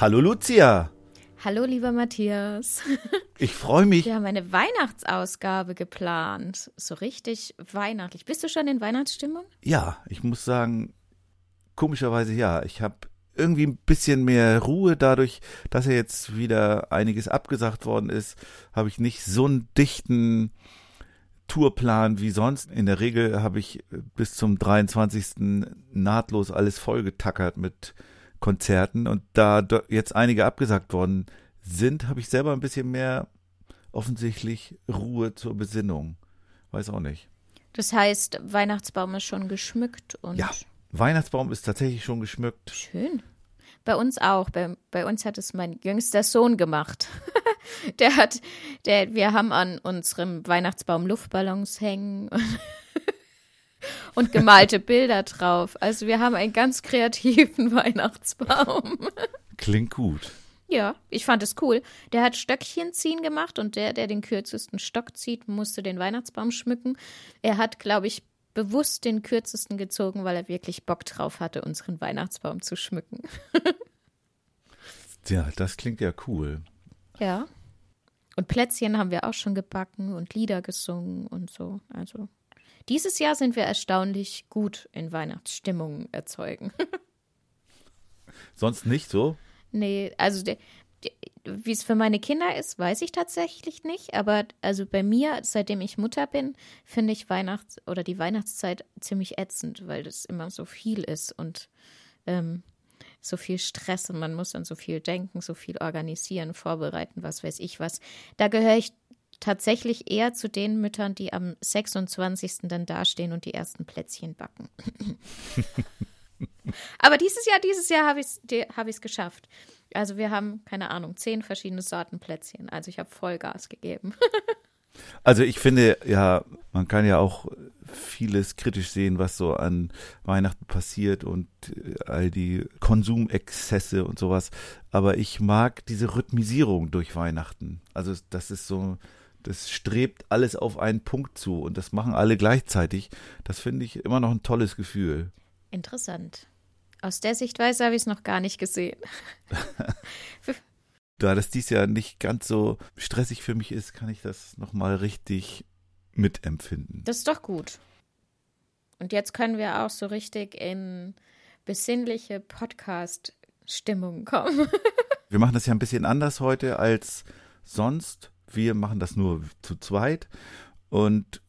Hallo Lucia. Hallo, lieber Matthias. Ich freue mich. Wir haben eine Weihnachtsausgabe geplant. So richtig weihnachtlich. Bist du schon in Weihnachtsstimmung? Ja, ich muss sagen, komischerweise ja. Ich habe irgendwie ein bisschen mehr Ruhe dadurch, dass ja jetzt wieder einiges abgesagt worden ist, habe ich nicht so einen dichten Tourplan wie sonst. In der Regel habe ich bis zum 23. nahtlos alles vollgetackert mit Konzerten und da jetzt einige abgesagt worden sind, habe ich selber ein bisschen mehr offensichtlich Ruhe zur Besinnung. Weiß auch nicht. Das heißt, Weihnachtsbaum ist schon geschmückt und Ja, Weihnachtsbaum ist tatsächlich schon geschmückt. schön. Bei uns auch. Bei, bei uns hat es mein jüngster Sohn gemacht. der hat, der, wir haben an unserem Weihnachtsbaum Luftballons hängen und, gemalte Bilder drauf. Also wir haben einen ganz kreativen Weihnachtsbaum. Klingt gut. Ja, ich fand es cool. Der hat Stöckchen ziehen gemacht und der, der den kürzesten Stock zieht, musste den Weihnachtsbaum schmücken. Er hat, glaube ich, bewusst den kürzesten gezogen, weil er wirklich Bock drauf hatte, unseren Weihnachtsbaum zu schmücken. Ja, das klingt ja cool. Ja. Und Plätzchen haben wir auch schon gebacken und Lieder gesungen und so. Also dieses Jahr sind wir erstaunlich gut in Weihnachtsstimmung erzeugen. Sonst nicht so? Nee, also wie es für meine Kinder ist, weiß ich tatsächlich nicht. Aber also bei mir, seitdem ich Mutter bin, finde ich Weihnachts- oder die Weihnachtszeit ziemlich ätzend, weil das immer so viel ist und ähm, so viel Stress und man muss an so viel denken, so viel organisieren, vorbereiten, was weiß ich was. Da gehöre ich tatsächlich eher zu den Müttern, die am 26. dann dastehen und die ersten Plätzchen backen. Aber dieses Jahr, dieses Jahr habe ich es hab ich's geschafft. Also wir haben, keine Ahnung, zehn verschiedene Sorten Plätzchen. Also ich habe Vollgas gegeben. Also ich finde ja, man kann ja auch vieles kritisch sehen, was so an Weihnachten passiert und äh, all die Konsumexzesse und sowas. Aber ich mag diese Rhythmisierung durch Weihnachten. Also das ist so, das strebt alles auf einen Punkt zu und das machen alle gleichzeitig. Das finde ich immer noch ein tolles Gefühl. Interessant. Aus der Sichtweise habe ich es noch gar nicht gesehen. Da das dies Jahr nicht ganz so stressig für mich ist, kann ich das nochmal richtig mitempfinden. Das ist doch gut. Und jetzt können wir auch so richtig in besinnliche Podcast-Stimmung kommen. Wir machen das ja ein bisschen anders heute als sonst. Wir machen das nur zu zweit und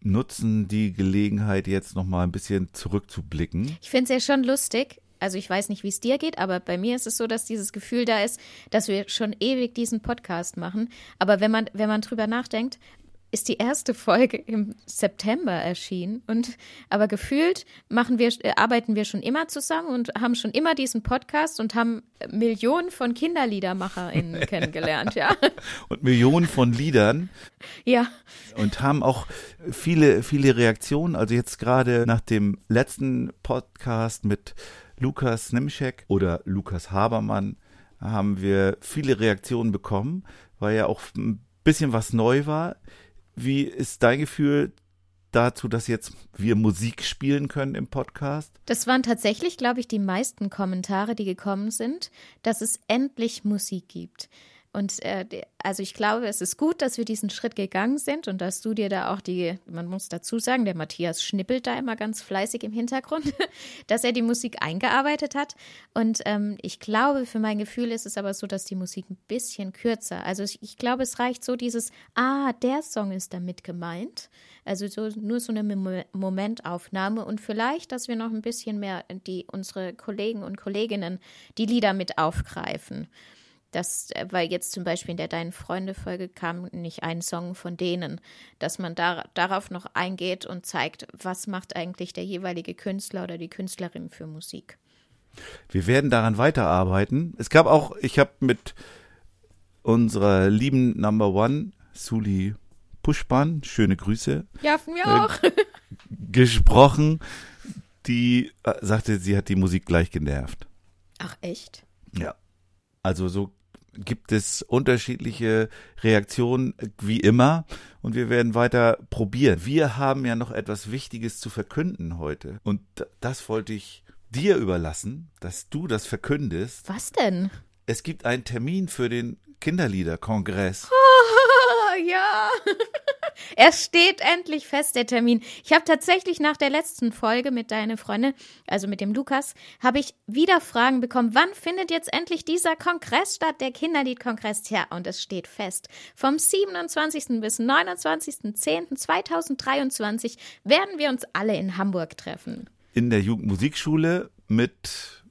nutzen die Gelegenheit jetzt nochmal ein bisschen zurückzublicken. Ich finde es ja schon lustig. Also ich weiß nicht, wie es dir geht, aber bei mir ist es so, dass dieses Gefühl da ist, dass wir schon ewig diesen Podcast machen. Aber wenn man, wenn man drüber nachdenkt, ist die erste Folge im September erschienen und aber gefühlt machen wir äh, arbeiten wir schon immer zusammen und haben schon immer diesen Podcast und haben Millionen von KinderliedermacherInnen kennengelernt, ja. Und Millionen von Liedern Ja, und haben auch viele, viele Reaktionen. Also jetzt gerade nach dem letzten Podcast mit Lukas Nimschek oder Lukas Habermann haben wir viele Reaktionen bekommen, weil ja auch ein bisschen was neu war. Wie ist dein Gefühl dazu, dass jetzt wir Musik spielen können im Podcast? Das waren tatsächlich, glaube ich, die meisten Kommentare, die gekommen sind, dass es endlich Musik gibt. Und äh, also ich glaube, es ist gut, dass wir diesen Schritt gegangen sind und dass du dir da auch die, man muss dazu sagen, der Matthias schnippelt da immer ganz fleißig im Hintergrund, dass er die Musik eingearbeitet hat. Und ähm, ich glaube, für mein Gefühl ist es aber so, dass die Musik ein bisschen kürzer. Also ich, ich glaube, es reicht so dieses, ah, der Song ist damit gemeint. Also so, nur so eine Mom- Momentaufnahme und vielleicht, dass wir noch ein bisschen mehr die unsere Kollegen und Kolleginnen die Lieder mit aufgreifen. Das, äh, weil jetzt zum Beispiel in der Deinen Freunde-Folge kam nicht ein Song von denen, dass man da, darauf noch eingeht und zeigt, was macht eigentlich der jeweilige Künstler oder die Künstlerin für Musik. Wir werden daran weiterarbeiten. Es gab auch, ich habe mit unserer lieben Number One, Suli Pushpan, schöne Grüße, Ja, von mir Äh, auch. gesprochen. Die äh, sagte, sie hat die Musik gleich genervt. Ach, echt? Ja. Also so gibt es unterschiedliche Reaktionen wie immer und wir werden weiter probieren. Wir haben ja noch etwas Wichtiges zu verkünden heute und das wollte ich dir überlassen, dass du das verkündest. Was denn? Es gibt einen Termin für den Kinderliederkongress. Ah, ja. Er steht endlich fest, der Termin. Ich habe tatsächlich nach der letzten Folge mit deiner Freundin, also mit dem Lukas, habe ich wieder Fragen bekommen, wann findet jetzt endlich dieser Kongress statt, der Kinderliedkongress? Tja, und es steht fest. Vom 27. bis 29.10.2023 werden wir uns alle in Hamburg treffen. in der Jugendmusikschule mit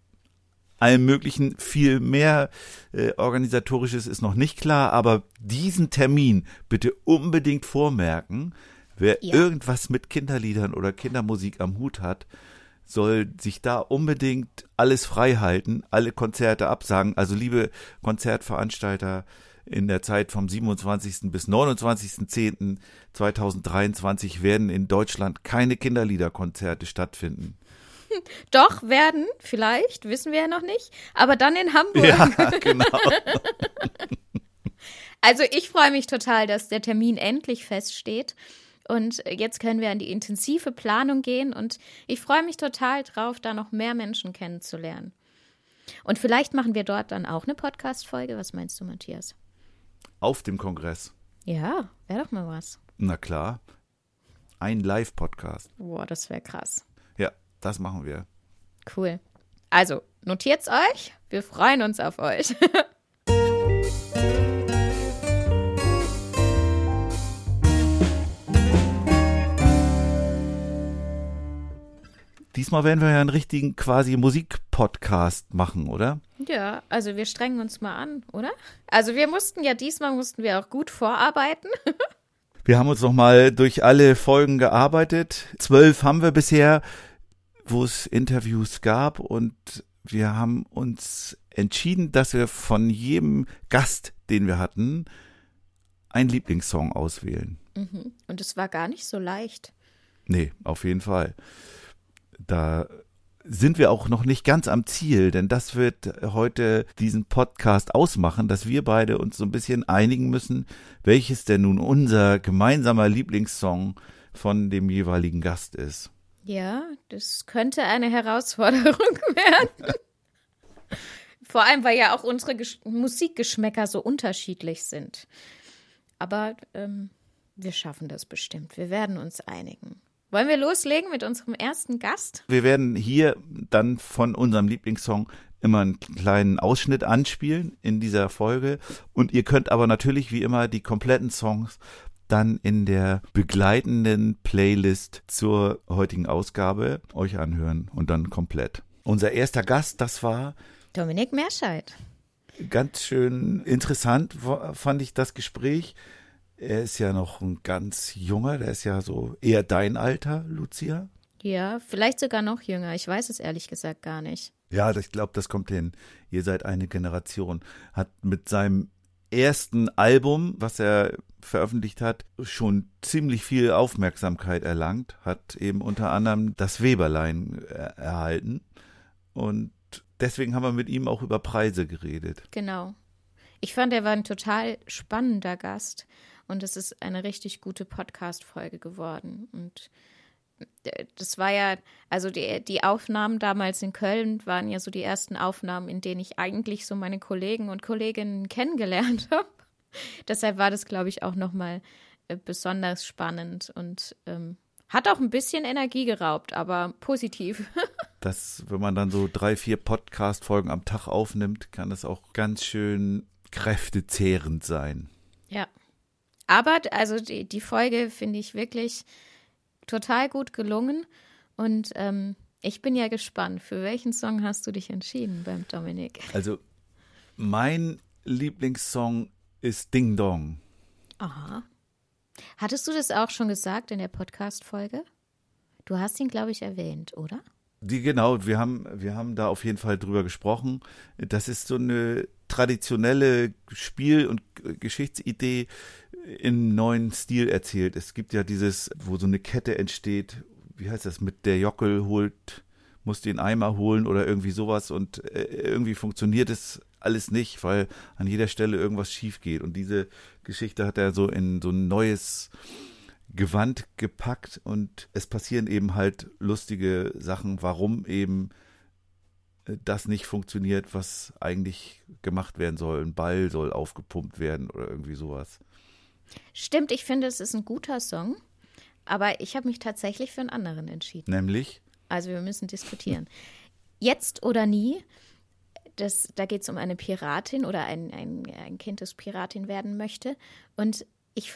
allem möglichen, viel mehr äh, organisatorisches ist noch nicht klar, aber diesen Termin bitte unbedingt vormerken. Wer Ja. irgendwas mit Kinderliedern oder Kindermusik am Hut hat, soll sich da unbedingt alles frei halten, alle Konzerte absagen. Also liebe Konzertveranstalter in der Zeit vom 27. bis 29.10.2023 werden in Deutschland keine Kinderliederkonzerte stattfinden. Doch, werden, vielleicht, wissen wir ja noch nicht, aber dann in Hamburg. Ja, genau. Also ich freue mich total, dass der Termin endlich feststeht. Und jetzt können wir an die intensive Planung gehen. Und ich freue mich total drauf, da noch mehr Menschen kennenzulernen. Und vielleicht machen wir dort dann auch eine Podcast-Folge. Was meinst du, Matthias? Auf dem Kongress. Ja, wäre doch mal was. Na klar. Ein Live-Podcast. Boah, das wäre krass. Das machen wir. Cool. Also, notiert's euch. Wir freuen uns auf euch. Diesmal werden wir ja einen richtigen quasi Musik-Podcast machen, oder? Ja, also wir strengen uns mal an, oder? Also wir mussten ja diesmal mussten wir auch gut vorarbeiten. Wir haben uns noch mal durch alle Folgen gearbeitet. Zwölf haben wir bisher, wo es Interviews gab und wir haben uns entschieden, dass wir von jedem Gast, den wir hatten, einen Lieblingssong auswählen. Und es war gar nicht so leicht. Nee, auf jeden Fall. Da sind wir auch noch nicht ganz am Ziel, denn das wird heute diesen Podcast ausmachen, dass wir beide uns so ein bisschen einigen müssen, welches denn nun unser gemeinsamer Lieblingssong von dem jeweiligen Gast ist. Ja, das könnte eine Herausforderung werden. Vor allem, weil ja auch unsere Gesch Musikgeschmäcker so unterschiedlich sind. Aber ähm, wir schaffen das bestimmt. Wir werden uns einigen. Wollen wir loslegen mit unserem ersten Gast? Wir werden hier dann von unserem Lieblingssong immer einen kleinen Ausschnitt anspielen in dieser Folge und ihr könnt aber natürlich wie immer die kompletten Songs dann in der begleitenden Playlist zur heutigen Ausgabe euch anhören und dann komplett. Unser erster Gast, das war Dominik Merscheid. ganz schön interessant, fand ich das Gespräch. Er ist ja noch ein ganz junger, der ist ja so eher dein Alter, Lucia. Ja, vielleicht sogar noch jünger. Ich weiß es ehrlich gesagt gar nicht. Ja, ich glaube, das kommt hin. Ihr seid eine Generation. Hat mit seinem ersten Album, was er veröffentlicht hat, schon ziemlich viel Aufmerksamkeit erlangt. Hat eben unter anderem das Weberlein er erhalten. Und deswegen haben wir mit ihm auch über Preise geredet. Genau. Ich fand, er war ein total spannender Gast und es ist eine richtig gute Podcast-Folge geworden. Und äh, das war ja, also die, die Aufnahmen damals in Köln waren ja so die ersten Aufnahmen, in denen ich eigentlich so meine Kollegen und Kolleginnen kennengelernt habe. Deshalb war das, glaube ich, auch nochmal äh, besonders spannend und ähm, hat auch ein bisschen Energie geraubt, aber positiv. dass wenn man dann so drei, vier Podcast-Folgen am Tag aufnimmt, kann das auch ganz schön kräftezehrend sein. Ja. Aber also die, die Folge finde ich wirklich total gut gelungen. Und ähm, ich bin ja gespannt, für welchen Song hast du dich entschieden beim Dominik? Also mein Lieblingssong ist Ding Dong. Aha. Hattest du das auch schon gesagt in der Podcast-Folge? Du hast ihn, glaube ich, erwähnt, oder? Die, genau, wir haben, wir haben da auf jeden Fall drüber gesprochen. Das ist so eine traditionelle Spiel- und Geschichtsidee im neuen Stil erzählt. Es gibt ja dieses, wo so eine Kette entsteht, wie heißt das, mit der Jockel holt, muss den Eimer holen oder irgendwie sowas und äh, irgendwie funktioniert es alles nicht, weil an jeder Stelle irgendwas schief geht. Und diese Geschichte hat er so in so ein neues Gewand gepackt und es passieren eben halt lustige Sachen, warum eben äh, das nicht funktioniert, was eigentlich gemacht werden soll. Ein Ball soll aufgepumpt werden oder irgendwie sowas. Stimmt, ich finde, es ist ein guter Song, aber ich habe mich tatsächlich für einen anderen entschieden. Nämlich? Also wir müssen diskutieren. Jetzt oder nie, das, da geht es um eine Piratin oder ein, ein, ein Kind, das Piratin werden möchte. Und ich,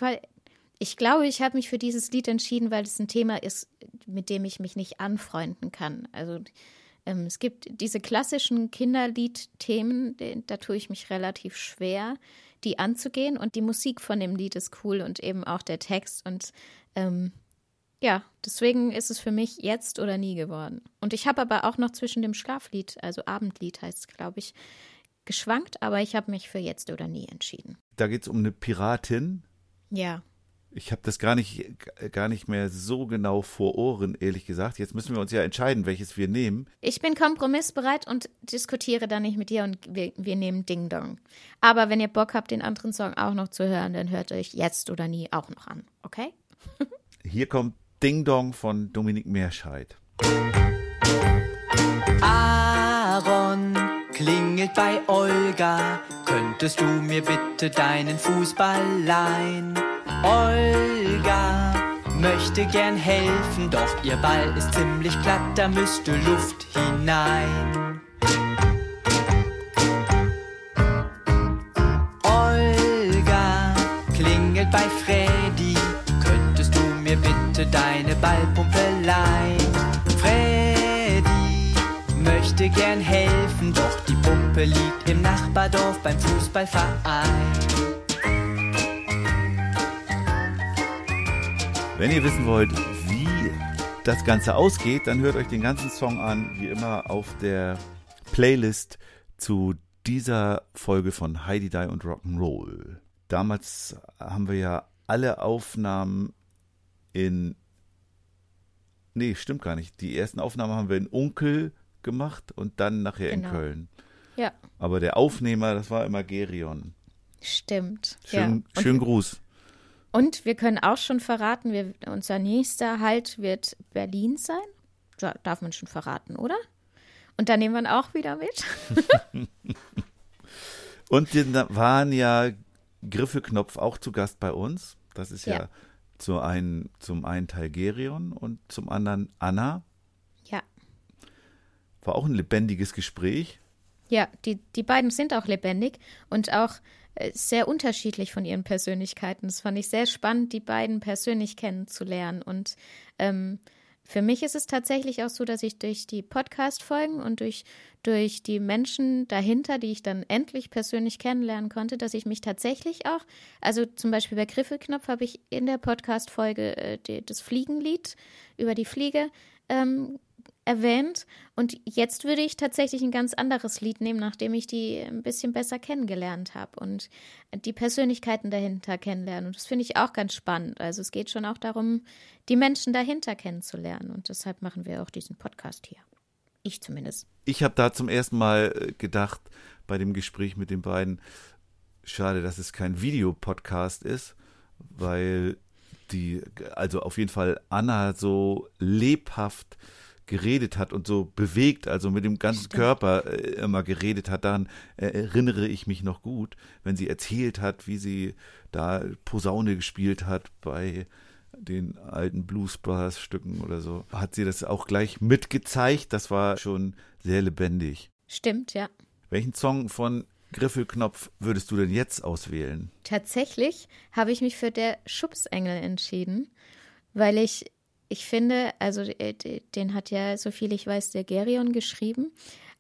ich glaube, ich habe mich für dieses Lied entschieden, weil es ein Thema ist, mit dem ich mich nicht anfreunden kann. Also ähm, es gibt diese klassischen Kinderlied-Themen, da tue ich mich relativ schwer, die anzugehen. Und die Musik von dem Lied ist cool und eben auch der Text. Und ähm, ja, deswegen ist es für mich jetzt oder nie geworden. Und ich habe aber auch noch zwischen dem Schlaflied, also Abendlied heißt es, glaube ich, geschwankt, aber ich habe mich für jetzt oder nie entschieden. Da geht es um eine Piratin. Ja. Ich habe das gar nicht, gar nicht mehr so genau vor Ohren, ehrlich gesagt. Jetzt müssen wir uns ja entscheiden, welches wir nehmen. Ich bin kompromissbereit und diskutiere dann nicht mit dir und wir, wir nehmen Ding Dong. Aber wenn ihr Bock habt, den anderen Song auch noch zu hören, dann hört euch jetzt oder nie auch noch an, okay? Hier kommt Ding Dong von Dominik Meerscheid. Aaron klingelt bei Olga. Könntest du mir bitte deinen Fußball leihen? Olga möchte gern helfen, doch ihr Ball ist ziemlich glatt, da müsste Luft hinein. Olga klingelt bei Freddy mir bitte deine Ballpumpe leihen. Freddy möchte gern helfen, doch die Pumpe liegt im Nachbardorf beim Fußballverein. Wenn ihr wissen wollt, wie das Ganze ausgeht, dann hört euch den ganzen Song an, wie immer auf der Playlist zu dieser Folge von Heidi Die und Rock'n'Roll. Damals haben wir ja alle Aufnahmen in. Nee, stimmt gar nicht. Die ersten Aufnahmen haben wir in Unkel gemacht und dann nachher genau. in Köln. Ja. Aber der Aufnehmer, das war immer Gerion. Stimmt. Schön, ja. schön Gruß. Und wir können auch schon verraten, wir, unser nächster Halt wird Berlin sein. Da darf man schon verraten, oder? Und da nehmen wir auch wieder mit. und da waren ja Griffelknopf auch zu Gast bei uns. Das ist ja, ja zu ein, zum einen Teil Gerion und zum anderen Anna. Ja. War auch ein lebendiges Gespräch. Ja, die, die beiden sind auch lebendig und auch sehr unterschiedlich von ihren Persönlichkeiten. Das fand ich sehr spannend, die beiden persönlich kennenzulernen. Und ähm, für mich ist es tatsächlich auch so, dass ich durch die Podcast-Folgen und durch, durch die Menschen dahinter, die ich dann endlich persönlich kennenlernen konnte, dass ich mich tatsächlich auch, also zum Beispiel bei Griffelknopf habe ich in der Podcast-Folge äh, das Fliegenlied über die Fliege ähm, erwähnt. Und jetzt würde ich tatsächlich ein ganz anderes Lied nehmen, nachdem ich die ein bisschen besser kennengelernt habe und die Persönlichkeiten dahinter kennenlernen. Und das finde ich auch ganz spannend. Also es geht schon auch darum, die Menschen dahinter kennenzulernen. Und deshalb machen wir auch diesen Podcast hier. Ich zumindest. Ich habe da zum ersten Mal äh, gedacht, bei dem Gespräch mit den beiden, schade, dass es kein Videopodcast ist, weil die, also auf jeden Fall Anna so lebhaft geredet hat und so bewegt, also mit dem ganzen Stimmt. Körper äh, immer geredet hat, daran äh, erinnere ich mich noch gut, wenn sie erzählt hat, wie sie da Posaune gespielt hat bei den alten Blues Brothers Stücken oder so, hat sie das auch gleich mitgezeigt. Das war schon sehr lebendig. Stimmt, ja. Welchen Song von Griffelknopf würdest du denn jetzt auswählen? Tatsächlich habe ich mich für der Schubsengel entschieden, weil ich ich finde, also äh, den hat ja, so viel ich weiß, der Gerion geschrieben.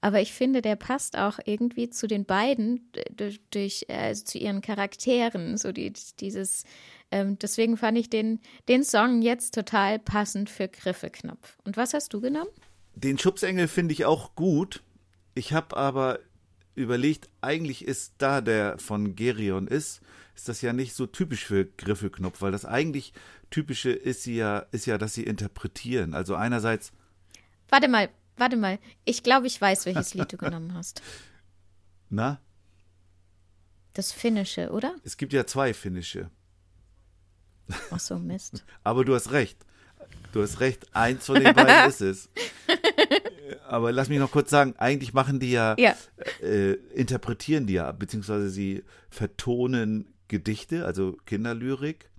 aber ich finde, der passt auch irgendwie zu den beiden, durch, durch äh, zu ihren Charakteren, so die, dieses, ähm, deswegen fand ich den, den Song jetzt total passend für Griffeknopf. Und was hast du genommen? Den Schubsengel finde ich auch gut. Ich habe aber überlegt, eigentlich ist da der von Gerion ist, ist das ja nicht so typisch für Griffelknopf, weil das eigentlich typische ist ja, ist ja, dass sie interpretieren. Also einerseits. Warte mal, warte mal. Ich glaube, ich weiß, welches Lied du genommen hast. Na? Das Finnische, oder? Es gibt ja zwei Finnische. Ach so, Mist. Aber du hast recht. Du hast recht, eins von den beiden ist es. Aber lass mich noch kurz sagen, eigentlich machen die ja, Ja. äh, interpretieren die ja, beziehungsweise sie vertonen Gedichte, also Kinderlyrik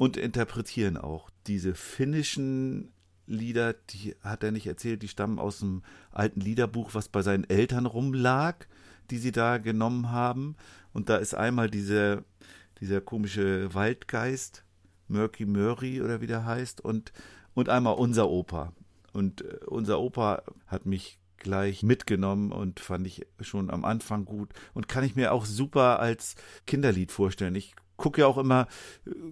und interpretieren auch. Diese finnischen Lieder, die hat er nicht erzählt, die stammen aus dem alten Liederbuch, was bei seinen Eltern rumlag, die sie da genommen haben. Und da ist einmal diese, dieser komische Waldgeist, Murky Murray oder wie der heißt, und, und einmal unser Opa. Und äh, unser Opa hat mich gleich mitgenommen und fand ich schon am Anfang gut und kann ich mir auch super als Kinderlied vorstellen. Ich gucke ja auch immer,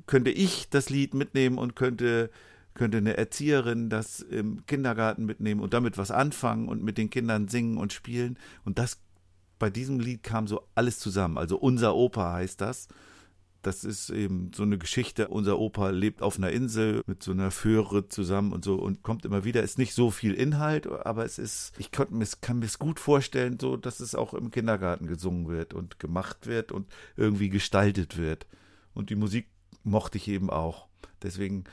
könnte ich das Lied mitnehmen und könnte könnte eine Erzieherin das im Kindergarten mitnehmen und damit was anfangen und mit den Kindern singen und spielen und das bei diesem Lied kam so alles zusammen. Also unser Opa heißt das. Das ist eben so eine Geschichte. Unser Opa lebt auf einer Insel mit so einer Föhre zusammen und so und kommt immer wieder. Ist nicht so viel Inhalt, aber es ist, ich mir, kann mir es gut vorstellen, so, dass es auch im Kindergarten gesungen wird und gemacht wird und irgendwie gestaltet wird. Und die Musik mochte ich eben auch. Deswegen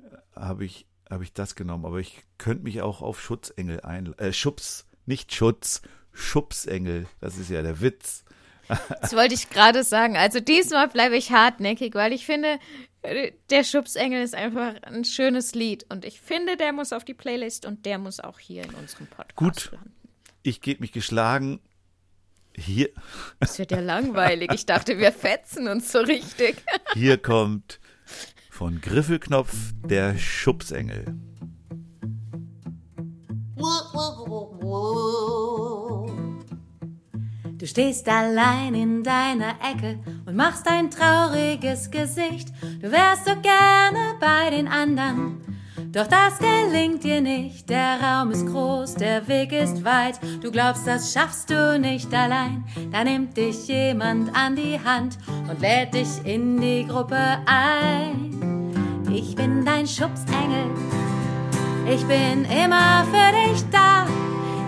äh, habe ich, habe ich das genommen. Aber ich könnte mich auch auf Schutzengel ein, äh, Schubs, nicht Schutz, Schubsengel. Das ist ja der Witz. Das wollte ich gerade sagen. Also diesmal bleibe ich hartnäckig, weil ich finde, äh, der Schubsengel ist einfach ein schönes Lied. Und ich finde, der muss auf die Playlist und der muss auch hier in unserem Podcast Gut. landen. Ich gebe mich geschlagen. Hier, Das wird ja langweilig. Ich dachte, wir fetzen uns so richtig. hier kommt von Griffelknopf der Schubsengel. Du stehst allein in deiner Ecke und machst ein trauriges Gesicht. Du wärst so gerne bei den anderen. Doch das gelingt dir nicht. Der Raum ist groß, der Weg ist weit. Du glaubst, das schaffst du nicht allein. Da nimmt dich jemand an die Hand und lädt dich in die Gruppe ein. Ich bin dein Schubsengel. Ich bin immer für dich da.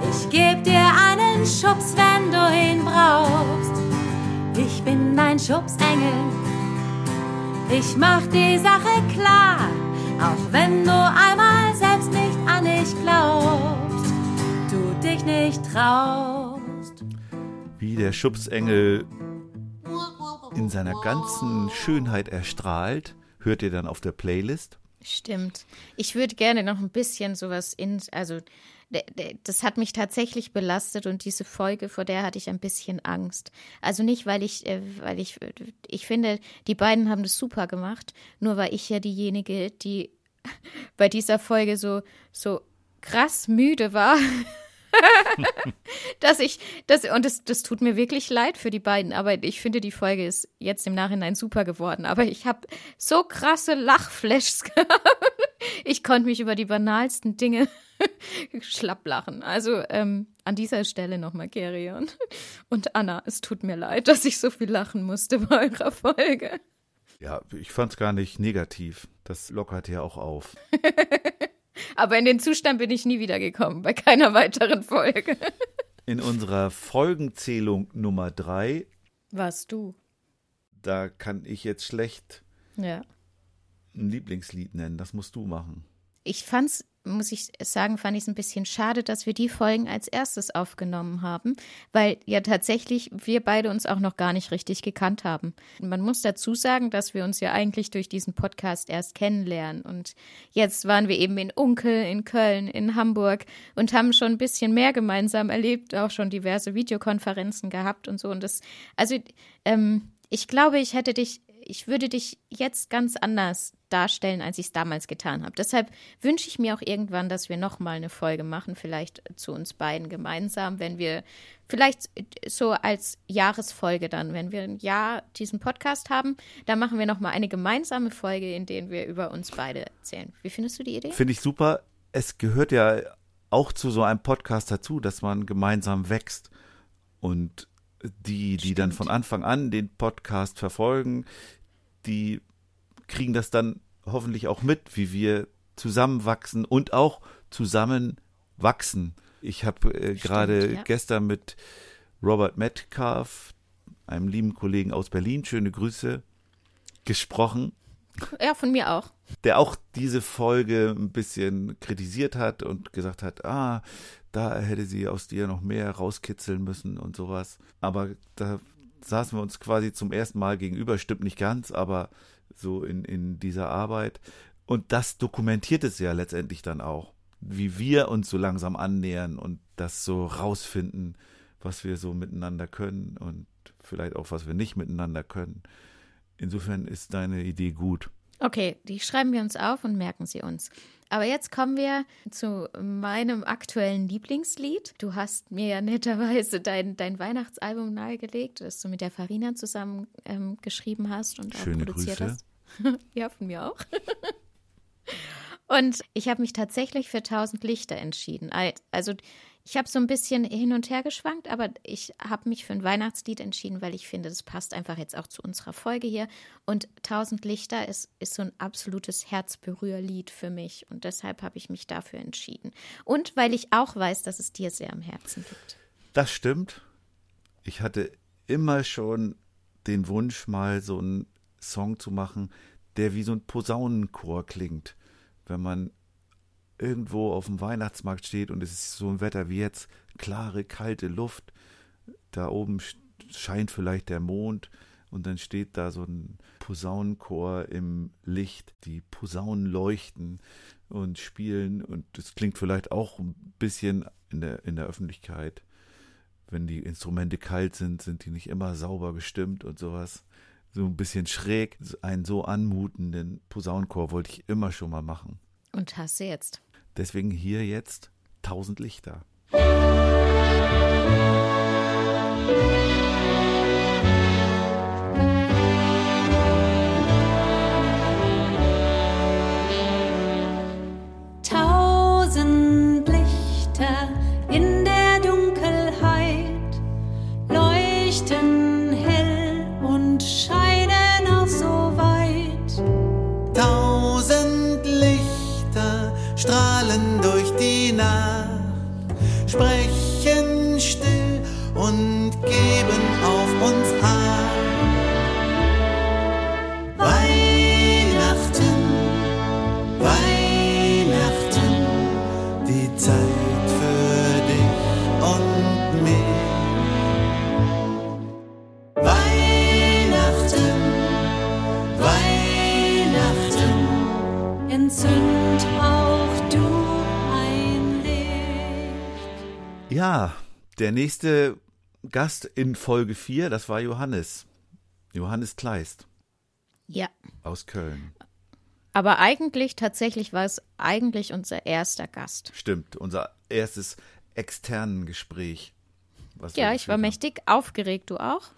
Ich geb dir einen Schubs, wenn du ihn brauchst. Ich bin dein Schubsengel. Ich mach die Sache klar, auch wenn du einmal selbst nicht an dich glaubst. Du dich nicht traust. Wie der Schubsengel in seiner ganzen Schönheit erstrahlt, hört ihr dann auf der Playlist. Stimmt. Ich würde gerne noch ein bisschen sowas in, also das hat mich tatsächlich belastet und diese Folge, vor der hatte ich ein bisschen Angst. Also nicht, weil ich, äh, weil ich, ich finde, die beiden haben das super gemacht, nur war ich ja diejenige, die bei dieser Folge so, so krass müde war. dass ich, das, und das, das tut mir wirklich leid für die beiden, aber ich finde, die Folge ist jetzt im Nachhinein super geworden. Aber ich habe so krasse Lachflashs gehabt. Ich konnte mich über die banalsten Dinge schlapp lachen. Also ähm, an dieser Stelle nochmal, Gerion. Und Anna, es tut mir leid, dass ich so viel lachen musste bei eurer Folge. Ja, ich fand es gar nicht negativ. Das lockert ja auch auf. Aber in den Zustand bin ich nie wiedergekommen, bei keiner weiteren Folge. In unserer Folgenzählung Nummer drei, Warst du? da kann ich jetzt schlecht Ja. Ein Lieblingslied nennen. Das musst du machen. Ich fand's, muss ich sagen, fand ich es ein bisschen schade, dass wir die Folgen als erstes aufgenommen haben, weil ja tatsächlich wir beide uns auch noch gar nicht richtig gekannt haben. Man muss dazu sagen, dass wir uns ja eigentlich durch diesen Podcast erst kennenlernen. Und jetzt waren wir eben in Unkel, in Köln, in Hamburg und haben schon ein bisschen mehr gemeinsam erlebt, auch schon diverse Videokonferenzen gehabt und so. Und das, also ähm, ich glaube, ich hätte dich, ich würde dich jetzt ganz anders darstellen, als ich es damals getan habe. Deshalb wünsche ich mir auch irgendwann, dass wir nochmal eine Folge machen, vielleicht zu uns beiden gemeinsam, wenn wir vielleicht so als Jahresfolge dann, wenn wir ein Jahr diesen Podcast haben, dann machen wir nochmal eine gemeinsame Folge, in der wir über uns beide erzählen. Wie findest du die Idee? Finde ich super. Es gehört ja auch zu so einem Podcast dazu, dass man gemeinsam wächst. Und die, die dann von Anfang an den Podcast verfolgen, die kriegen das dann hoffentlich auch mit, wie wir zusammenwachsen und auch zusammen wachsen. Ich habe äh, gerade ja. gestern mit Robert Metcalf, einem lieben Kollegen aus Berlin, schöne Grüße, gesprochen, Ja, von mir auch. der auch diese Folge ein bisschen kritisiert hat und gesagt hat, ah, da hätte sie aus dir noch mehr rauskitzeln müssen und sowas. Aber da saßen wir uns quasi zum ersten Mal gegenüber, stimmt nicht ganz, aber so in, in dieser Arbeit. Und das dokumentiert es ja letztendlich dann auch, wie wir uns so langsam annähern und das so rausfinden, was wir so miteinander können und vielleicht auch, was wir nicht miteinander können. Insofern ist deine Idee gut. Okay, die schreiben wir uns auf und merken sie uns. Aber jetzt kommen wir zu meinem aktuellen Lieblingslied. Du hast mir ja netterweise dein, dein Weihnachtsalbum nahegelegt, das du mit der Farina zusammen ähm, geschrieben hast und Schöne auch produziert Grüße. hast. ja, von mir auch. und ich habe mich tatsächlich für 1000 Lichter entschieden. Al- Also ich habe so ein bisschen hin und her geschwankt, aber ich habe mich für ein Weihnachtslied entschieden, weil ich finde, das passt einfach jetzt auch zu unserer Folge hier. Und 1000 Lichter ist, ist so ein absolutes Herzberührlied für mich. Und deshalb habe ich mich dafür entschieden. Und weil ich auch weiß, dass es dir sehr am Herzen liegt. Das stimmt. Ich hatte immer schon den Wunsch, mal so einen Song zu machen, der wie so ein Posaunenchor klingt. Wenn man irgendwo auf dem Weihnachtsmarkt steht und es ist so ein Wetter wie jetzt, klare, kalte Luft, da oben sch- scheint vielleicht der Mond und dann steht da so ein Posaunenchor im Licht, die Posaunen leuchten und spielen und es klingt vielleicht auch ein bisschen in der, in der Öffentlichkeit wenn die Instrumente kalt sind, sind die nicht immer sauber gestimmt und sowas. So ein bisschen schräg. Einen so anmutenden Posaunenchor wollte ich immer schon mal machen. Und hast du jetzt. Deswegen hier jetzt 1000 Lichter. Tausend Ja, der nächste Gast in Folge 4, das war Johannes. Johannes Kleist Ja. aus Köln. Aber eigentlich, tatsächlich war es eigentlich unser erster Gast. Stimmt, unser erstes externen Gespräch. Ja, ich war haben. mächtig aufgeregt, du auch?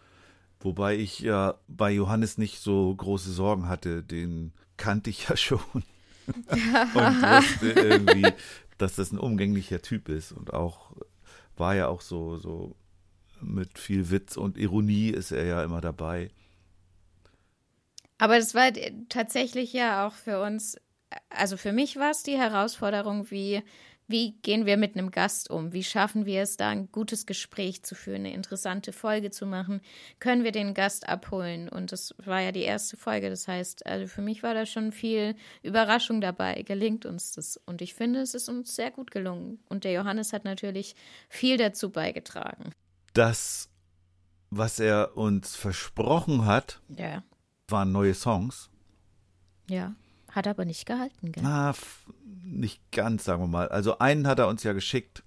Wobei ich ja bei Johannes nicht so große Sorgen hatte, den kannte ich ja schon. und wusste irgendwie, dass das ein umgänglicher Typ ist und auch war ja auch so, so mit viel Witz und Ironie ist er ja immer dabei. Aber das war äh, tatsächlich ja auch für uns, also für mich war es die Herausforderung, wie, wie gehen wir mit einem Gast um? Wie schaffen wir es, da ein gutes Gespräch zu führen, eine interessante Folge zu machen? Können wir den Gast abholen? Und das war ja die erste Folge. Das heißt, also für mich war da schon viel Überraschung dabei. Gelingt uns das? Und ich finde, es ist uns sehr gut gelungen. Und der Johannes hat natürlich viel dazu beigetragen. Das, was er uns versprochen hat, Ja. waren neue Songs. Ja. Hat aber nicht gehalten, gell? Na, nicht ganz, sagen wir mal. Also einen hat er uns ja geschickt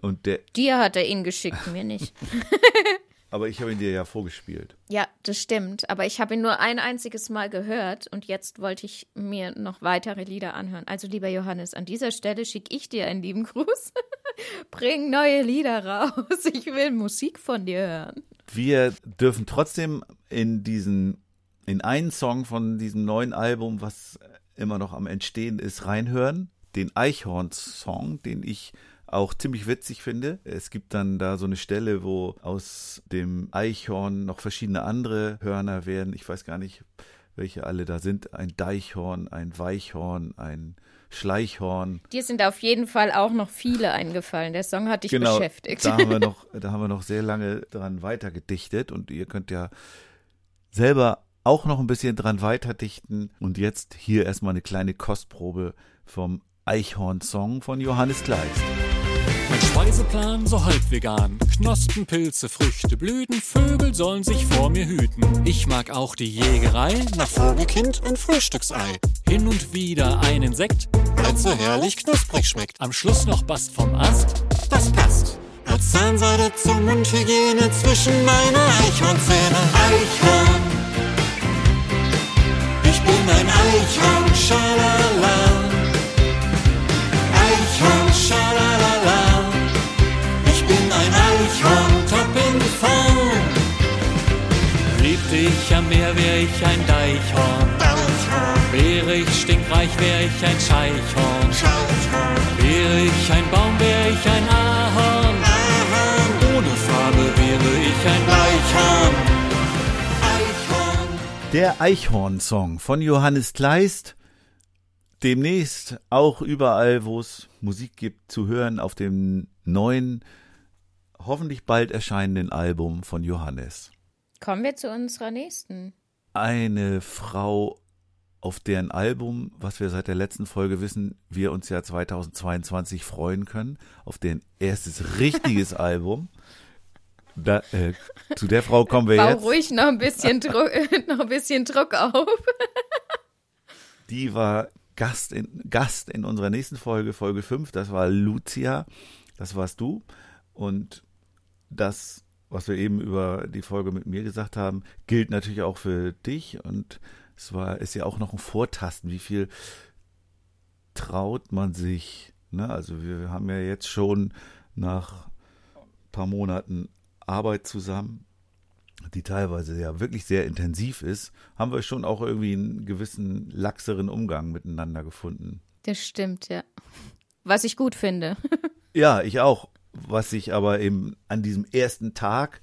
und der Dir hat er ihn geschickt, mir nicht. Aber ich habe ihn dir ja vorgespielt. Ja, das stimmt. Aber ich habe ihn nur ein einziges Mal gehört und jetzt wollte ich mir noch weitere Lieder anhören. Also, lieber Johannes, an dieser Stelle schicke ich dir einen lieben Gruß. Bring neue Lieder raus. Ich will Musik von dir hören. Wir dürfen trotzdem in diesen, in einen Song von diesem neuen Album, was immer noch am Entstehen ist, reinhören. Den Eichhorn-Song, den ich auch ziemlich witzig finde. Es gibt dann da so eine Stelle, wo aus dem Eichhorn noch verschiedene andere Hörner werden. Ich weiß gar nicht, welche alle da sind. Ein Deichhorn, ein Weichhorn, ein Schleichhorn. Dir sind auf jeden Fall auch noch viele eingefallen. Der Song hat dich genau, beschäftigt. Da haben wir noch, da haben wir noch sehr lange dran weitergedichtet und ihr könnt ja selber auch noch ein bisschen dran weiterdichten. Und jetzt hier erstmal eine kleine Kostprobe vom Eichhorn-Song von Johannes Kleist. Mein Speiseplan so halb vegan. Knospen, Pilze, Früchte, Blüten, Vögel sollen sich vor mir hüten. Ich mag auch die Jägerei nach Vogelkind und Frühstücksei. Hin und wieder ein Insekt, weil's so herrlich knusprig schmeckt. Am Schluss noch Bast vom Ast, das passt. Als Zahnseide zur Mundhygiene zwischen meine Eichhornzähne. Eichhorn, ein Eichhorn, schalala. Eichhorn, schalala. Ich bin ein Eichhorn, top in Form. Lebte ich am Meer, wär ich ein Deichhorn. Wäre ich stinkreich, wär ich ein Scheichhorn. Wäre ich ein Baum, wär ich ein Ahorn. Ohne Farbe wäre ich ein Eichhorn. Der Eichhorn-Song von Johannes Kleist. Demnächst auch überall, wo es Musik gibt, zu hören auf dem neuen, hoffentlich bald erscheinenden Album von Johannes. Kommen wir zu unserer nächsten. Eine Frau, auf deren Album, was wir seit der letzten Folge wissen, wir uns ja 2022 freuen können, auf deren erstes richtiges Album. Da, äh, zu der Frau kommen wir Bau jetzt. ruhig noch ein bisschen Druck, noch ein bisschen Druck auf. Die war Gast in, Gast in unserer nächsten Folge, Folge 5. Das war Lucia. Das warst du. Und das, was wir eben über die Folge mit mir gesagt haben, gilt natürlich auch für dich. Und es war, ist ja auch noch ein Vortasten. Wie viel traut man sich? Ne? Also wir haben ja jetzt schon nach ein paar Monaten Arbeit zusammen, die teilweise ja wirklich sehr intensiv ist, haben wir schon auch irgendwie einen gewissen laxeren Umgang miteinander gefunden. Das stimmt, ja. Was ich gut finde. Ja, ich auch. Was sich aber eben an diesem ersten Tag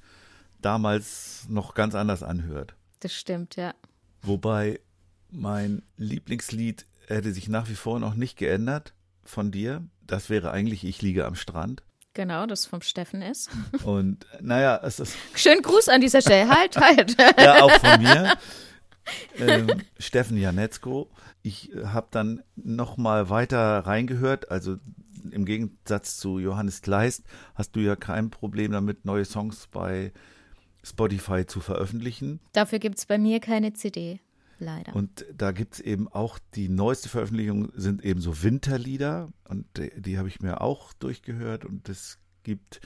damals noch ganz anders anhört. Das stimmt, ja. Wobei mein Lieblingslied hätte sich nach wie vor noch nicht geändert von dir. Das wäre eigentlich Ich liege am Strand. Genau, das vom Steffen ist. Und naja, es ist Schönen Gruß an dieser Stelle. Halt, halt. ja auch von mir. Ähm, Steffen Janetzko. Ich habe dann noch mal weiter reingehört. Also im Gegensatz zu Johannes Kleist hast du ja kein Problem damit, neue Songs bei Spotify zu veröffentlichen. Dafür gibt es bei mir keine CD. Leider. Und da gibt es eben auch die neueste Veröffentlichung sind eben so Winterlieder und die, die habe ich mir auch durchgehört und es gibt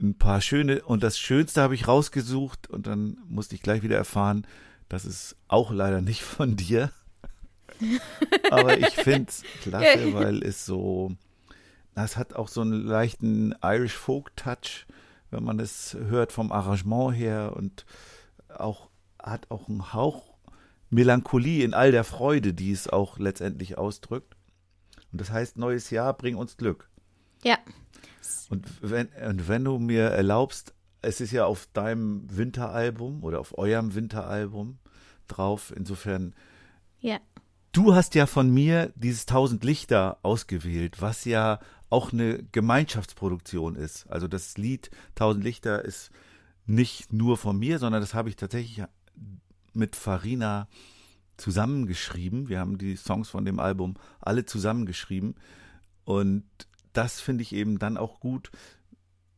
ein paar schöne und das Schönste habe ich rausgesucht und dann musste ich gleich wieder erfahren, das ist auch leider nicht von dir. Aber ich finde es klasse, weil es so, es hat auch so einen leichten Irish Folk Touch, wenn man es hört vom Arrangement her und auch hat auch einen Hauch Melancholie in all der Freude, die es auch letztendlich ausdrückt. Und das heißt, neues Jahr, bring uns Glück. Ja. Und wenn, und wenn du mir erlaubst, es ist ja auf deinem Winteralbum oder auf eurem Winteralbum drauf, insofern, Ja. du hast ja von mir dieses Tausend Lichter ausgewählt, was ja auch eine Gemeinschaftsproduktion ist. Also das Lied Tausend Lichter ist nicht nur von mir, sondern das habe ich tatsächlich mit Farina zusammengeschrieben. Wir haben die Songs von dem Album alle zusammengeschrieben. Und das finde ich eben dann auch gut.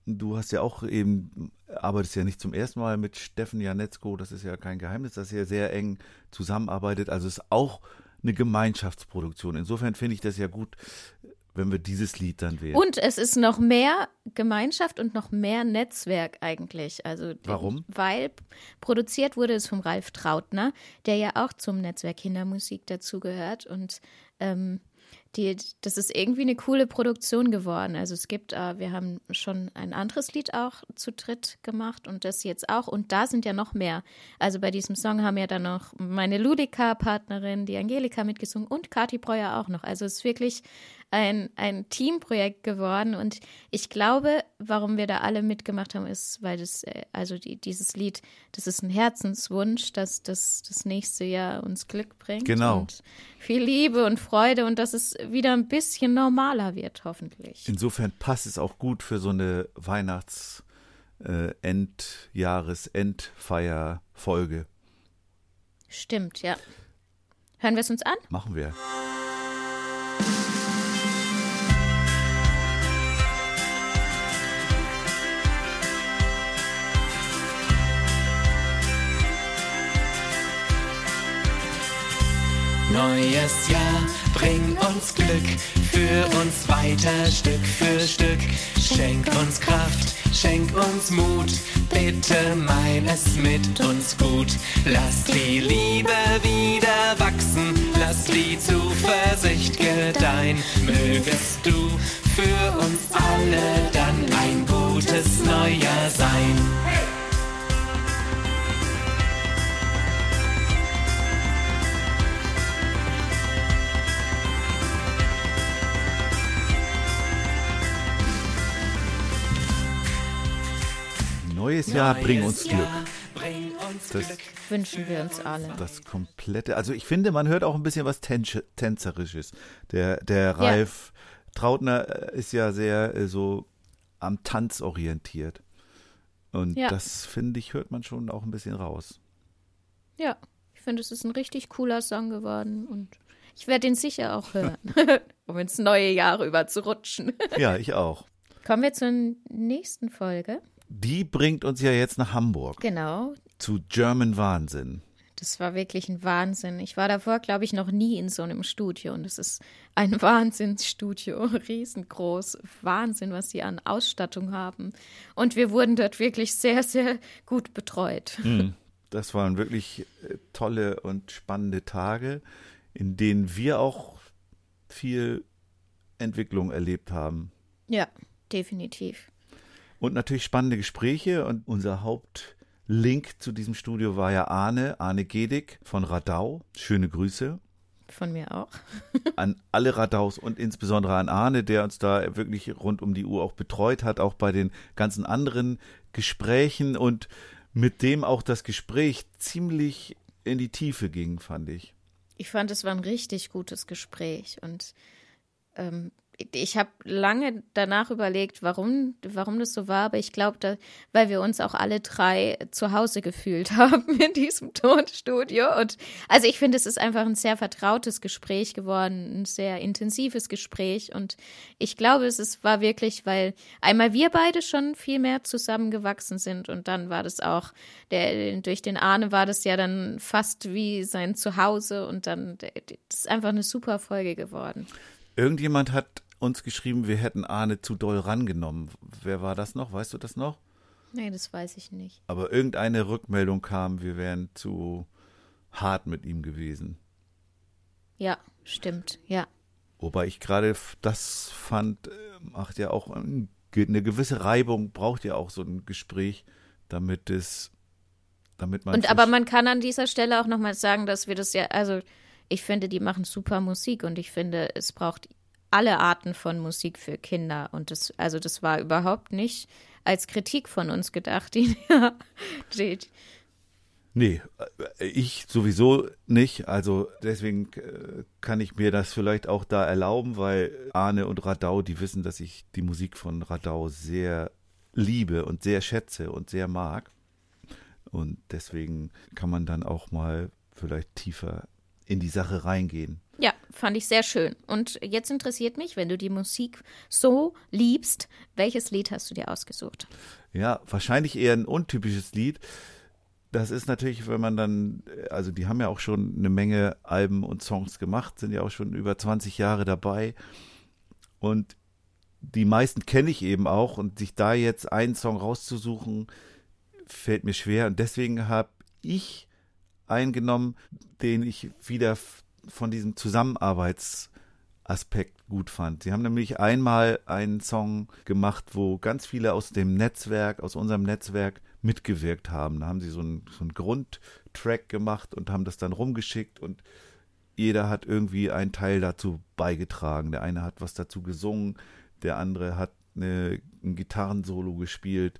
Du hast ja auch eben, arbeitest ja nicht zum ersten Mal mit Steffen Janetzko, das ist ja kein Geheimnis, dass er sehr eng zusammenarbeitet. Also es ist auch eine Gemeinschaftsproduktion. Insofern finde ich das ja gut, wenn wir dieses Lied dann wählen. Und es ist noch mehr Gemeinschaft und noch mehr Netzwerk eigentlich. Also Warum? Weil produziert wurde es vom Ralf Trautner, der ja auch zum Netzwerk Kindermusik dazugehört. Und ähm, die, das ist irgendwie eine coole Produktion geworden. Also es gibt, äh, wir haben schon ein anderes Lied auch zu dritt gemacht und das jetzt auch. Und da sind ja noch mehr. Also bei diesem Song haben ja dann noch meine Ludika-Partnerin, die Angelika mitgesungen und Kati Breuer auch noch. Also es ist wirklich ein, ein Teamprojekt geworden. Und ich glaube, warum wir da alle mitgemacht haben, ist, weil das, äh, also die, dieses Lied, das ist ein Herzenswunsch, dass das das nächste Jahr uns Glück bringt. Genau. Und viel Liebe und Freude und dass es wieder ein bisschen normaler wird, hoffentlich. Insofern passt es auch gut für so eine Weihnachts- äh, Endjahres-, Endfeierfolge. Stimmt, ja. Hören wir es uns an? Machen wir. Neues Jahr, bring uns Glück, führ uns weiter Stück für Stück. Schenk uns Kraft, schenk uns Mut, bitte mein es mit uns gut. Lass die Liebe wieder wachsen, lass die Zuversicht gedeihen. Mögest du für uns alle dann ein gutes Neujahr sein. Jahr, bring uns Glück. Bring uns Das- Glück. Wünschen wir uns alle. Das komplette, also ich finde, man hört auch ein bisschen was Tänz Tänzerisches. Der, der Ralf Trautner äh, ist ja sehr äh, so am Tanz orientiert. Und Ja. das, finde ich, hört man schon auch ein bisschen raus. Ja, ich finde, es ist ein richtig cooler Song geworden und ich werde ihn sicher auch hören, um ins neue Jahr rüber zu rutschen. Ja, ich auch. Kommen wir zur nächsten Folge. Die bringt uns ja jetzt nach Hamburg Genau, zu German Wahnsinn. das war wirklich ein Wahnsinn. Ich war davor, glaube ich, noch nie in so einem Studio und es ist ein Wahnsinnsstudio, riesengroß. Wahnsinn, was sie an Ausstattung haben. Und wir wurden dort wirklich sehr, sehr gut betreut. Das waren wirklich äh, tolle und spannende Tage, in denen wir auch viel Entwicklung erlebt haben. Ja, definitiv. Und natürlich spannende Gespräche. Und unser Hauptlink zu diesem Studio war ja Arne, Arne Gedig von Radau. Schöne Grüße Von mir auch. an alle Radaus und insbesondere an Arne, der uns da wirklich rund um die Uhr auch betreut hat, auch bei den ganzen anderen Gesprächen und mit dem auch das Gespräch ziemlich in die Tiefe ging, fand ich. Ich fand, es war ein richtig gutes Gespräch und ähm, ich habe lange danach überlegt, warum, warum das so war, aber ich glaube, weil wir uns auch alle drei zu Hause gefühlt haben in diesem Tonstudio. Und also ich finde, es ist einfach ein sehr vertrautes Gespräch geworden, ein sehr intensives Gespräch. Und ich glaube, es ist, war wirklich, weil einmal wir beide schon viel mehr zusammengewachsen sind und dann war das auch, der, durch den Arne war das ja dann fast wie sein Zuhause und dann, das ist einfach eine super Folge geworden. Irgendjemand hat uns geschrieben, wir hätten Arne zu doll rangenommen. Wer war das noch? Weißt du das noch? Nee, das weiß ich nicht. Aber irgendeine Rückmeldung kam, wir wären zu hart mit ihm gewesen. Ja, stimmt, ja. Wobei ich gerade das fand, äh, macht ja auch eine gewisse Reibung, braucht ja auch so ein Gespräch, damit es, damit man. Und aber man kann an dieser Stelle auch nochmal sagen, dass wir das ja, also ich finde, die machen super Musik und ich finde, es braucht alle Arten von Musik für Kinder. Und das, also das war überhaupt nicht als Kritik von uns gedacht. Die, die, Nee, äh, ich sowieso nicht. Also deswegen äh, kann ich mir das vielleicht auch da erlauben, weil Arne und Radau, die wissen, dass ich die Musik von Radau sehr liebe und sehr schätze und sehr mag. Und deswegen kann man dann auch mal vielleicht tiefer in die Sache reingehen. ja, fand ich sehr schön. Und jetzt interessiert mich, wenn du die Musik so liebst, welches Lied hast du dir ausgesucht? Ja, wahrscheinlich eher ein untypisches Lied. Das ist natürlich, wenn man dann, also die haben ja auch schon eine Menge Alben und Songs gemacht, sind ja auch schon über 20 Jahre dabei. Und die meisten kenne ich eben auch und sich da jetzt einen Song rauszusuchen, fällt mir schwer. Und deswegen habe ich eingenommen, den ich wieder von diesem Zusammenarbeitsaspekt gut fand. Sie haben nämlich einmal einen Song gemacht, wo ganz viele aus dem Netzwerk, aus unserem Netzwerk mitgewirkt haben. Da haben sie so einen, so einen Grundtrack gemacht und haben das dann rumgeschickt und jeder hat irgendwie einen Teil dazu beigetragen. Der eine hat was dazu gesungen, der andere hat eine, ein Gitarrensolo gespielt,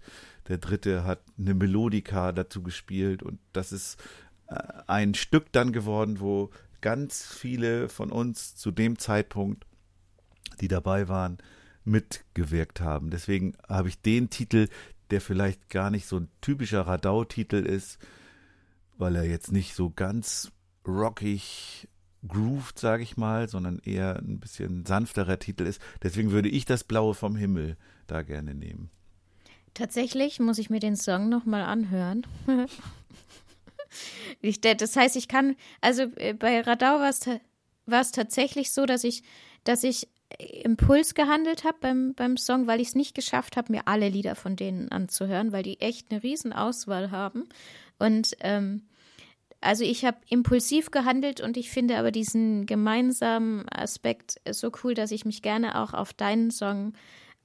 der dritte hat eine Melodika dazu gespielt und das ist ein Stück dann geworden, wo ganz viele von uns zu dem Zeitpunkt, die dabei waren, mitgewirkt haben. Deswegen habe ich den Titel, der vielleicht gar nicht so ein typischer Radau-Titel ist, weil er jetzt nicht so ganz rockig grooved, sage ich mal, sondern eher ein bisschen sanfterer Titel ist. Deswegen würde ich das Blaue vom Himmel da gerne nehmen. Tatsächlich muss ich mir den Song nochmal anhören. das heißt, ich kann, also äh, bei Radau war es, war tatsächlich so, dass ich, dass ich Impuls gehandelt habe beim, beim Song, weil ich es nicht geschafft habe, mir alle Lieder von denen anzuhören, weil die echt eine riesen Auswahl haben. Und ähm, also ich habe impulsiv gehandelt und ich finde aber diesen gemeinsamen Aspekt so cool, dass ich mich gerne auch auf deinen Song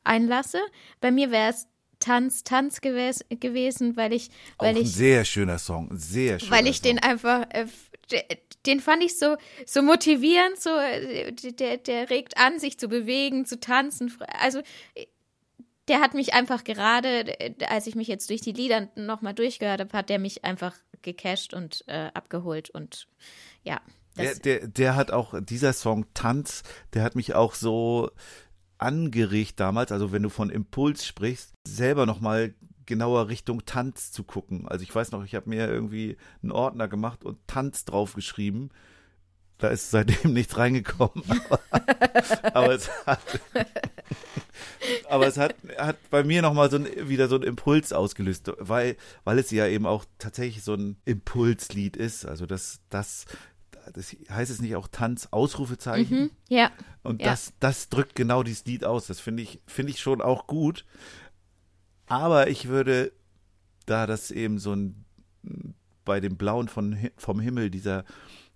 einlasse. Bei mir wäre es Tanz, Tanz gewes gewesen, weil ich, weil Auch ich ein sehr schöner Song, sehr schöner weil ich Song. den einfach, äh, den fand ich so, so motivierend, so, äh, der, der regt an, sich zu bewegen, zu tanzen. Also, der hat mich einfach gerade, als ich mich jetzt durch die Lieder nochmal durchgehört habe, hat der mich einfach gecasht und äh, abgeholt und ja. Der, der, der hat auch, dieser Song Tanz, der hat mich auch so angeregt damals, also wenn du von Impuls sprichst, selber nochmal genauer Richtung Tanz zu gucken. Also ich weiß noch, ich habe mir irgendwie einen Ordner gemacht und Tanz draufgeschrieben. Da ist seitdem nichts reingekommen. Aber, aber es hat, aber es hat, hat bei mir nochmal so ein, wieder so einen Impuls ausgelöst, weil, weil es ja eben auch tatsächlich so ein Impulslied ist. Also das, das, das heißt es nicht auch Tanz, Ausrufezeichen? Mhm, ja. Und ja. das, das drückt genau dieses Lied aus. Das finde ich, finde ich schon auch gut. Aber ich würde, da das eben so ein bei dem Blauen von, vom Himmel, dieser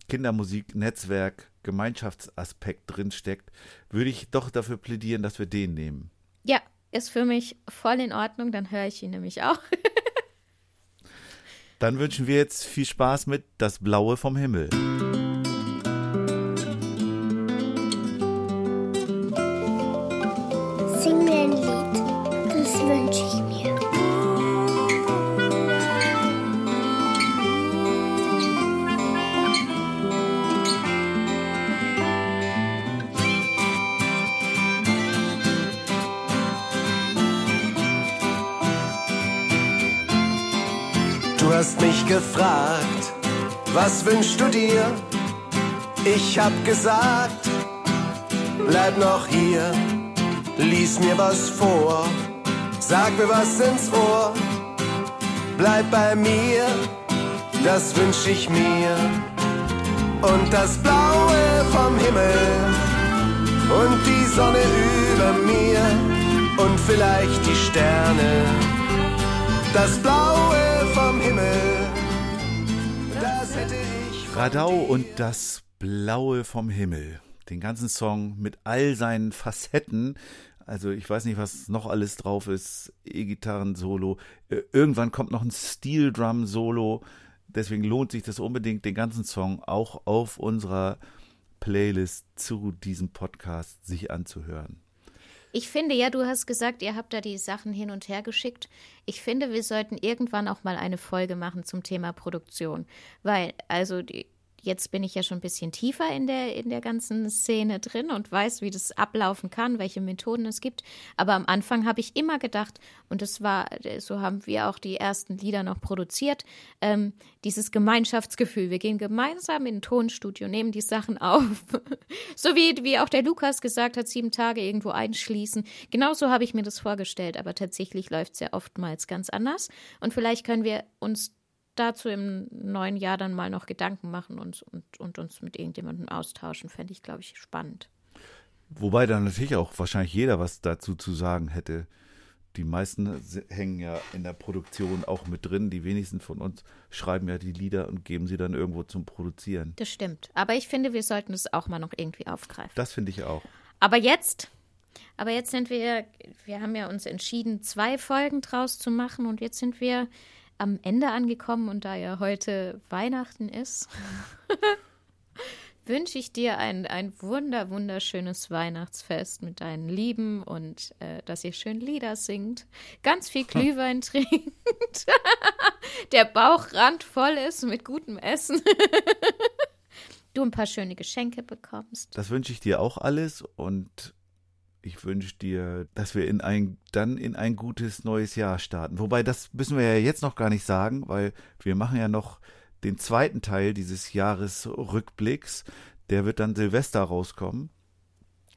Kindermusik-Netzwerk Gemeinschaftsaspekt drin steckt, würde ich doch dafür plädieren, dass wir den nehmen. Ja, ist für mich voll in Ordnung, dann höre ich ihn nämlich auch. Dann wünschen wir jetzt viel Spaß mit Das Blaue vom Himmel. Gefragt, was wünschst du dir? Ich hab gesagt, bleib noch hier, lies mir was vor, sag mir was ins Ohr, bleib bei mir, das wünsch ich mir. Und das Blaue vom Himmel und die Sonne über mir und vielleicht die Sterne. Das Blaue vom Himmel. Radau und das Blaue vom Himmel. Den ganzen Song mit all seinen Facetten. Also ich weiß nicht, was noch alles drauf ist. E-Gitarren-Solo. Äh, Irgendwann kommt noch ein Steel-Drum-Solo. Deswegen lohnt sich das unbedingt, den ganzen Song auch auf unserer Playlist zu diesem Podcast sich anzuhören. Ich finde ja, du hast gesagt, ihr habt da die Sachen hin und her geschickt. Ich finde, wir sollten irgendwann auch mal eine Folge machen zum Thema Produktion. Weil, also, die, jetzt bin ich ja schon ein bisschen tiefer in der, in der ganzen Szene drin und weiß, wie das ablaufen kann, welche Methoden es gibt. Aber am Anfang habe ich immer gedacht, und das war, so haben wir auch die ersten Lieder noch produziert, ähm, dieses Gemeinschaftsgefühl. Wir gehen gemeinsam in ein Tonstudio, nehmen die Sachen auf. so wie, wie auch der Lukas gesagt hat, sieben Tage irgendwo einschließen. Genauso habe ich mir das vorgestellt, aber tatsächlich läuft es ja oftmals ganz anders. Und vielleicht können wir uns dazu im neuen Jahr dann mal noch Gedanken machen und, und, und uns mit irgendjemandem austauschen. Fände ich, glaube ich, spannend. Wobei dann natürlich auch wahrscheinlich jeder was dazu zu sagen hätte. Die meisten hängen ja in der Produktion auch mit drin. Die wenigsten von uns schreiben ja die Lieder und geben sie dann irgendwo zum Produzieren. Das stimmt. Aber ich finde, wir sollten es auch mal noch irgendwie aufgreifen. Das finde ich auch. Aber jetzt, aber jetzt sind wir, wir haben ja uns entschieden, zwei Folgen draus zu machen und jetzt sind wir am Ende angekommen und da ja heute Weihnachten ist, wünsche ich dir ein, ein wunder, wunderschönes Weihnachtsfest mit deinen Lieben und äh, dass ihr schön Lieder singt, ganz viel Glühwein trinkt, der Bauch randvoll ist mit gutem Essen, du ein paar schöne Geschenke bekommst. Das wünsche ich dir auch alles und ich wünsche dir, dass wir in ein, dann in ein gutes neues Jahr starten. Wobei, das müssen wir ja jetzt noch gar nicht sagen, weil wir machen ja noch den zweiten Teil dieses Jahresrückblicks. Der wird dann Silvester rauskommen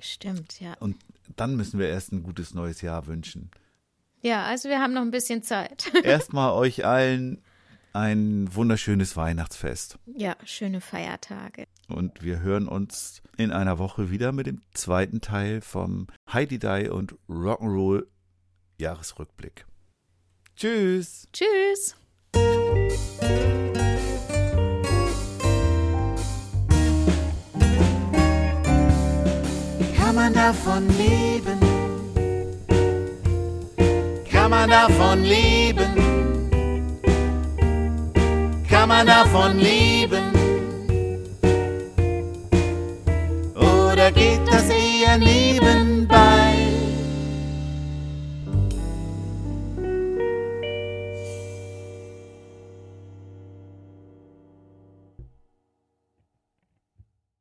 Stimmt, ja. und dann müssen wir erst ein gutes neues Jahr wünschen. Ja, also wir haben noch ein bisschen Zeit. Erstmal euch allen ein wunderschönes Weihnachtsfest. Ja, schöne Feiertage. Und wir hören uns in einer Woche wieder mit dem zweiten Teil vom Heidi Die und Rock'n'Roll Jahresrückblick. Tschüss! Tschüss! Kann man davon leben? Kann man davon leben? Kann man davon leben? geht das eher nebenbei.